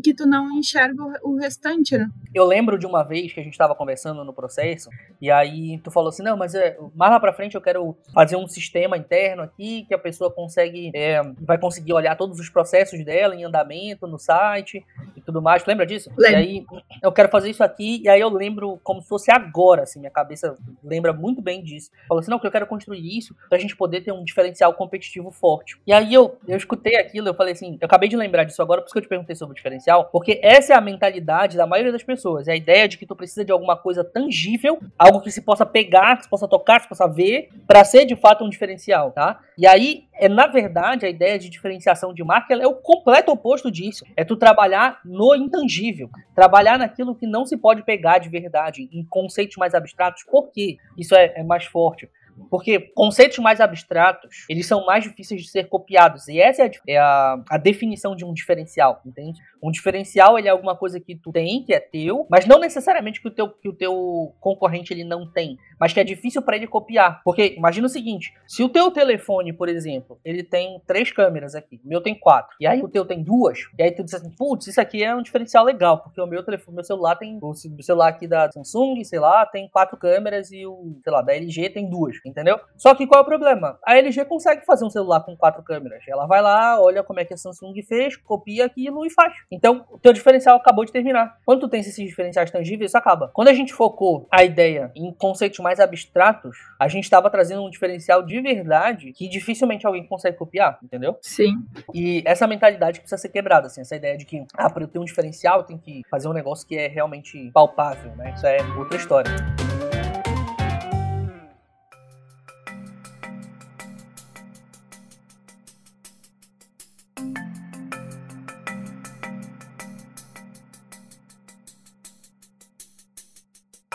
que tu não enxerga o restante, né? Eu lembro de uma vez que a gente estava conversando no processo, e aí tu falou assim, não, mas é, mais lá pra frente eu quero fazer um sistema interno aqui, que a pessoa consegue, é, vai conseguir olhar todos os processos dela em andamento no site e tudo mais. Tu lembra disso? Lembro. E aí eu quero fazer isso aqui, e aí eu lembro como se fosse agora, assim, minha cabeça lembra muito bem disso. Falou assim, não, que eu quero construir isso pra gente poder ter um diferencial competitivo forte. E aí eu, eu escutei aquilo, eu falei assim, eu acabei de lembrar disso agora, por isso que eu te perguntei sobre o diferencial, porque essa é a mentalidade da maioria das pessoas, é a ideia de que tu precisa de alguma coisa tangível, algo que se possa pegar, que se possa tocar, que se possa ver, para ser de fato um diferencial, tá? E aí, é na verdade, a ideia de diferenciação de marca é o completo oposto disso. É tu trabalhar no intangível, trabalhar naquilo que não se pode pegar de verdade, em conceitos mais abstratos, porque isso é, é mais forte. Porque conceitos mais abstratos, eles são mais difíceis de ser copiados. E essa é a, é a, a, definição de um diferencial, entende? Um diferencial, ele é alguma coisa que tu tem, que é teu, mas não necessariamente que o teu, que o teu concorrente ele não tem mas que é difícil para ele copiar. Porque imagina o seguinte: se o teu telefone, por exemplo, ele tem três câmeras aqui, o meu tem quatro, e aí o teu tem duas, e aí tu diz assim, putz, isso aqui é um diferencial legal, porque o meu telefone, meu celular tem, o celular aqui da Samsung, sei lá, tem quatro câmeras e o, sei lá, da LG tem duas, entendeu? Só que qual é o problema? A LG consegue fazer um celular com quatro câmeras. Ela vai lá, olha como é que a Samsung fez, copia aquilo e faz. Então, o teu diferencial acabou de terminar. Quando tu tem esses diferenciais tangíveis, isso acaba. Quando a gente focou a ideia em conceitos mais mais abstratos, a gente estava trazendo um diferencial de verdade que dificilmente alguém consegue copiar, entendeu? Sim. E essa mentalidade precisa ser quebrada, assim, essa ideia de que, ah, para eu ter um diferencial, eu tenho que fazer um negócio que é realmente palpável, né? Isso é outra história.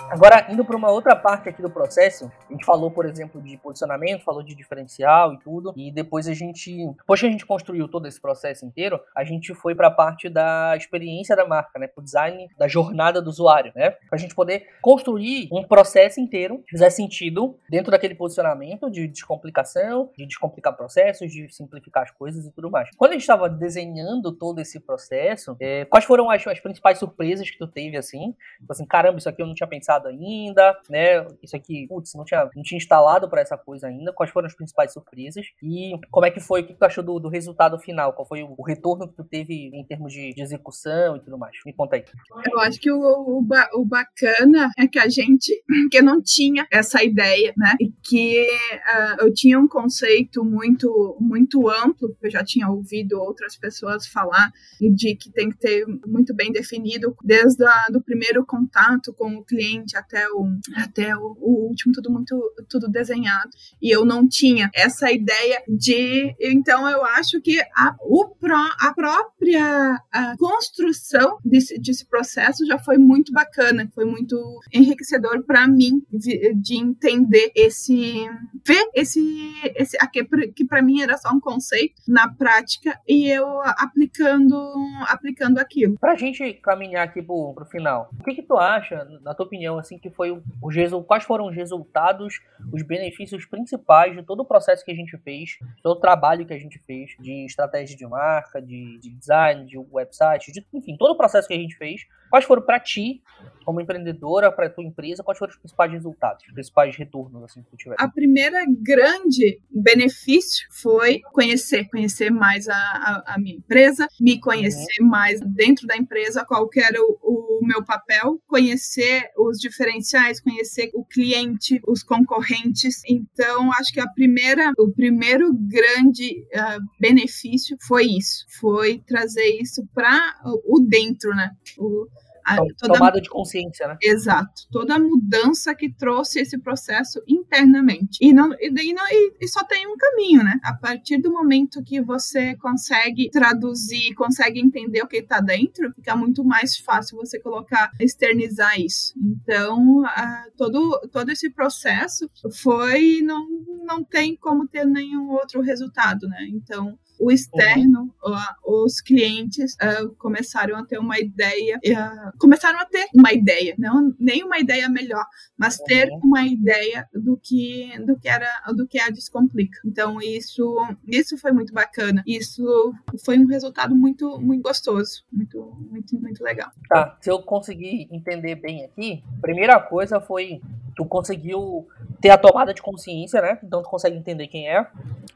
Agora, indo para uma outra parte aqui do processo, a gente falou, por exemplo, de posicionamento, falou de diferencial e tudo, e depois a gente, depois que a gente construiu todo esse processo inteiro, a gente foi para a parte da experiência da marca, né, para o design da jornada do usuário, né, para a gente poder construir um processo inteiro que fizer sentido dentro daquele posicionamento de descomplicação, de descomplicar processos, de simplificar as coisas e tudo mais. Quando a gente estava desenhando todo esse processo, é, quais foram as, as principais surpresas que tu teve assim? Tipo assim, caramba, isso aqui eu não tinha pensado ainda, né? Isso aqui, putz, não tinha, não tinha instalado para essa coisa ainda. Quais foram as principais surpresas? E como é que foi? O que tu achou do, do resultado final? Qual foi o, retorno que tu teve em termos de, de, execução e tudo mais? Me conta aí. Eu acho que o, o, o bacana é que a gente, que não tinha essa ideia, né? E que uh, eu tinha um conceito muito, muito amplo, eu já tinha ouvido outras pessoas falar, de que tem que ter muito bem definido desde o primeiro contato com o cliente até o, até o, o, último, tudo muito tudo desenhado. E eu não tinha essa ideia de. Então, eu acho que a, o pro, a própria a construção desse, desse processo já foi muito bacana, foi muito enriquecedor para mim de, de, entender esse. ver esse. esse aqui, que para mim era só um conceito na prática e eu aplicando aplicando aquilo. Pra gente caminhar aqui pro, pro final, o que, que tu acha, na tua opinião, assim, que foi o, o quais foram os resultados, os benefícios principais de todo o processo que a gente fez, todo o trabalho que a gente fez de estratégia de marca, de, de design, de website, de, enfim, todo o processo que a gente fez, quais foram para ti, como empreendedora, para tua empresa, quais foram os principais resultados, os principais retornos assim que tu tiver? A primeira grande benefício foi conhecer, conhecer mais a, a, a minha empresa, me conhecer uhum. mais dentro da empresa, qual era o, o meu papel, conhecer os diferenciais, conhecer o cliente, os concorrentes. Então, acho que a primeira, o primeiro grande uh, benefício foi isso, foi trazer isso para o dentro, né? O, toda, tomada de consciência, né? Exato. Toda a mudança que trouxe esse processo internamente. E, não, e, não, e, e só tem um caminho, né? A partir do momento que você consegue traduzir, consegue entender o que está dentro, fica muito mais fácil você colocar, externizar isso. Então, todo, todo esse processo foi. Não, não tem como ter nenhum outro resultado, né? Então, o externo, uhum. os clientes uh, começaram a ter uma ideia uh, começaram a ter uma ideia, não nem uma ideia melhor, mas ter uhum. uma ideia do que do que era do que é a Descomplica. Então isso isso foi muito bacana. Isso foi um resultado muito muito gostoso, muito muito muito legal. Tá, se eu conseguir entender bem aqui, primeira coisa foi tu conseguiu ter a tomada de consciência, né? Então tu consegue entender quem é.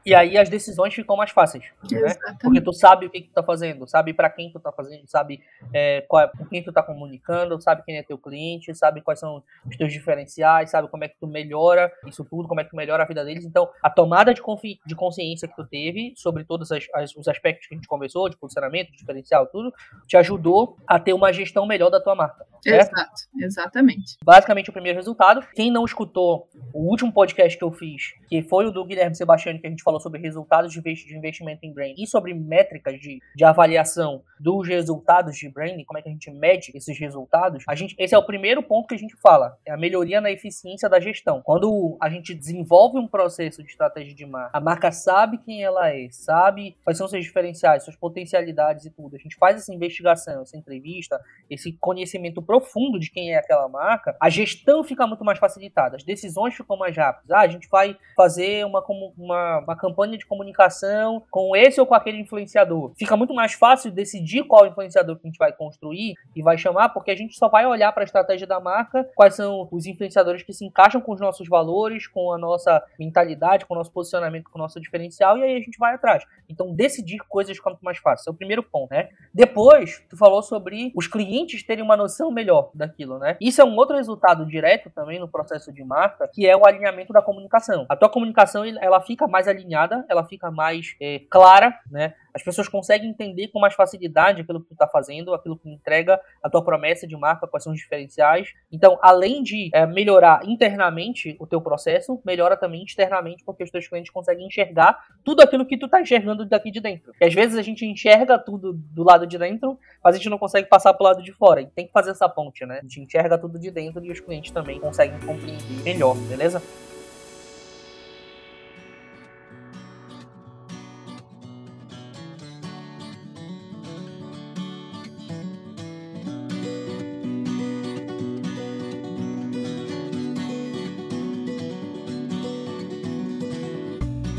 E aí as decisões ficam mais fáceis, né? Porque tu sabe o que, que tu tá fazendo, sabe para quem tu tá fazendo, sabe é, qual, é, com quem tu tá comunicando, sabe quem é teu cliente, sabe quais são os teus diferenciais, sabe como é que tu melhora isso tudo, como é que tu melhora a vida deles. Então, a tomada de, de consciência que tu teve sobre todos as, as, os aspectos que a gente conversou, de posicionamento, de diferencial, tudo, te ajudou a ter uma gestão melhor da tua marca. Certo? Exato, exatamente. Basicamente o primeiro resultado. Quem não escutou o último podcast que eu fiz, que foi o do Guilherme Sebastiani, que a gente falou sobre resultados de investimento em branding e sobre métricas de, de avaliação dos resultados de branding, como é que a gente mede esses resultados, a gente, esse é o primeiro ponto que a gente fala, é a melhoria na eficiência da gestão. Quando a gente desenvolve um processo de estratégia de marca, a marca sabe quem ela é, sabe quais são seus diferenciais, suas potencialidades e tudo. A gente faz essa investigação, essa entrevista, esse conhecimento profundo de quem é aquela marca, a gestão fica muito mais facilitada, as decisões ficam mais rápidas. Ah, a gente vai fazer uma, uma, uma campanha de comunicação com esse ou com aquele influenciador. Fica muito mais fácil decidir qual influenciador que a gente vai construir e vai chamar, porque a gente só vai olhar para a estratégia da marca, quais são os influenciadores que se encaixam com os nossos valores, com a nossa mentalidade, com o nosso posicionamento, com o nosso diferencial, e aí a gente vai atrás. Então, decidir coisas fica muito mais fácil. Esse é o primeiro ponto, né? Depois, tu falou sobre os clientes terem uma noção melhor daquilo, né? Isso é um outro resultado direto também no processo de marca, que é o alinhamento da comunicação. A tua comunicação, ela fica mais alinhada, ela fica mais é, clara, né? As pessoas conseguem entender com mais facilidade aquilo que tu está fazendo, aquilo que entrega a tua promessa de marca, quais são os diferenciais. Então, além de é, melhorar internamente o teu processo, melhora também externamente, porque os teus clientes conseguem enxergar tudo aquilo que tu está enxergando daqui de dentro. E às vezes a gente enxerga tudo do lado de dentro, mas a gente não consegue passar pro lado de fora. E tem que fazer essa ponte, né? A gente enxerga tudo de dentro e os clientes também conseguem compreender melhor, beleza?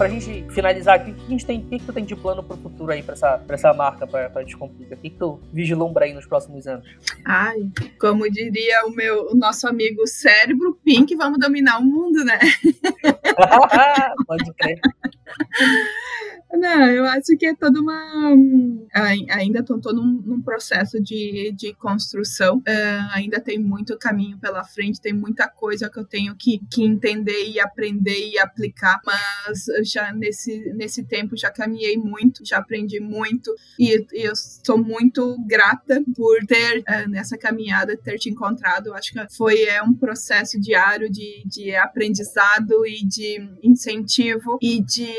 Pra gente finalizar aqui, o que a gente tem, o que, que tu tem de plano pro futuro aí pra essa, pra essa marca, pra, pra Descomplica? O que, que tu vislumbra aí nos próximos anos? Ai, como diria o meu, o nosso amigo cérebro Pink, vamos dominar o mundo, né? Pode crer. Não, eu acho que é toda uma. Ainda estou num, num processo de, de construção. Uh, ainda tem muito caminho pela frente, tem muita coisa que eu tenho que, que entender e aprender e aplicar. Mas já nesse, nesse tempo já caminhei muito, já aprendi muito. E, e eu sou muito grata por ter, uh, nessa caminhada, ter te encontrado. Eu acho que foi é um processo diário de, de aprendizado e de incentivo e de.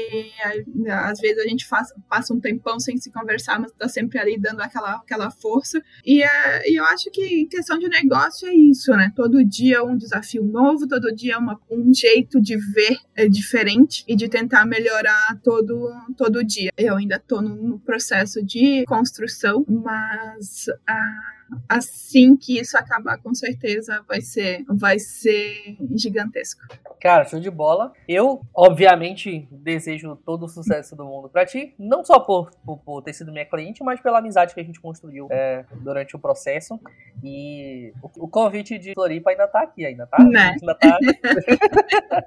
Às vezes a gente faz, passa um tempão sem se conversar, mas tá sempre ali dando aquela, aquela força. E, é, e eu acho que em questão de negócio é isso, né? Todo dia um desafio novo, todo dia uma, um jeito de ver é diferente e de tentar melhorar todo, todo dia. Eu ainda tô no, no processo de construção, mas. Ah, assim que isso acabar, com certeza vai ser, vai ser gigantesco. Cara, show de bola. Eu, obviamente, desejo todo o sucesso do mundo para ti, não só por, por, por, ter sido minha cliente, mas pela amizade que a gente construiu é, durante o processo. E o, o, convite de Floripa ainda tá aqui, ainda tá? Né? Ainda tá...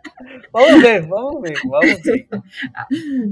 vamos ver, vamos ver, vamos ver.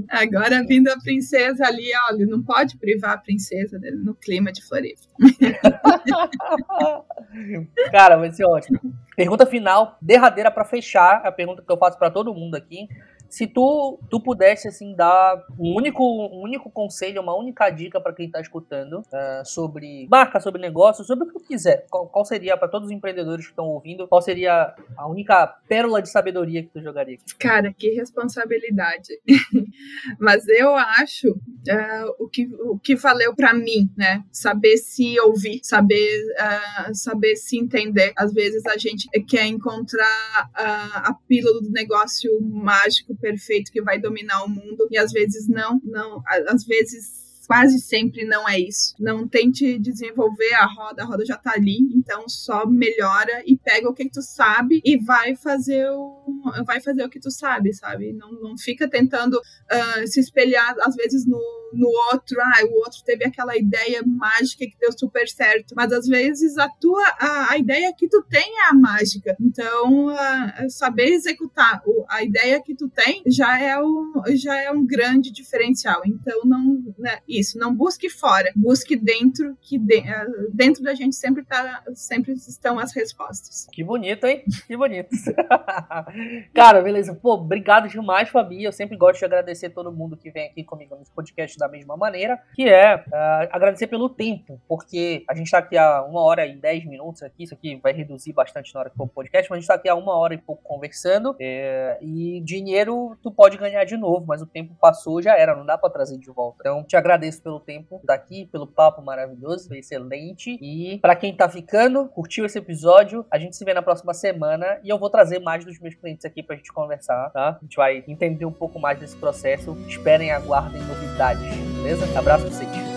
Agora vindo a princesa ali, olha, não pode privar a princesa no clima de Floripa. Cara, vai ser ótimo. Pergunta final, derradeira para fechar, a pergunta que eu faço para todo mundo aqui se tu, tu pudesse, assim, dar um único, um único conselho, uma única dica para quem tá escutando uh, sobre marca, sobre negócio, sobre o que quiser, qual, qual seria, para todos os empreendedores que estão ouvindo, qual seria a única pérola de sabedoria que tu jogaria aqui? Cara, que responsabilidade. Mas eu acho uh, o, que, o que valeu para mim, né? Saber se ouvir, saber, uh, saber se entender. Às vezes a gente quer encontrar a pílula do negócio mágico perfeito que vai dominar o mundo e às vezes não, não, às vezes quase sempre não é isso. Não tente desenvolver a roda, a roda já tá ali, então só melhora e pega o que tu sabe e vai fazer o vai fazer o que tu sabe, sabe? Não, não fica tentando uh, se espelhar às vezes no, no outro, ah, o outro teve aquela ideia mágica que deu super certo, mas às vezes a tua a, a ideia que tu tem é a mágica. Então, uh, saber executar o, a ideia que tu tem já é um já é um grande diferencial. Então, não né, isso, não busque fora, busque dentro que de, uh, dentro da gente sempre tá sempre estão as respostas. Que bonito, hein? Que bonito. Cara, beleza. Pô, obrigado demais, Fabi. Eu sempre gosto de agradecer todo mundo que vem aqui comigo nesse podcast da mesma maneira, que é uh, agradecer pelo tempo, porque a gente tá aqui há uma hora e dez minutos aqui, isso aqui vai reduzir bastante na hora que for o podcast, mas a gente tá aqui há uma hora e pouco conversando, é, e dinheiro tu pode ganhar de novo, mas o tempo passou, já era, não dá para trazer de volta. Então, te agradeço pelo tempo daqui, pelo papo maravilhoso, foi excelente, e para quem tá ficando, curtiu esse episódio, a gente se vê na próxima semana, e eu vou trazer mais dos meus clientes aqui pra gente conversar, tá? A gente vai entender um pouco mais desse processo, esperem, aguardem novidades, beleza? Abraço pra vocês.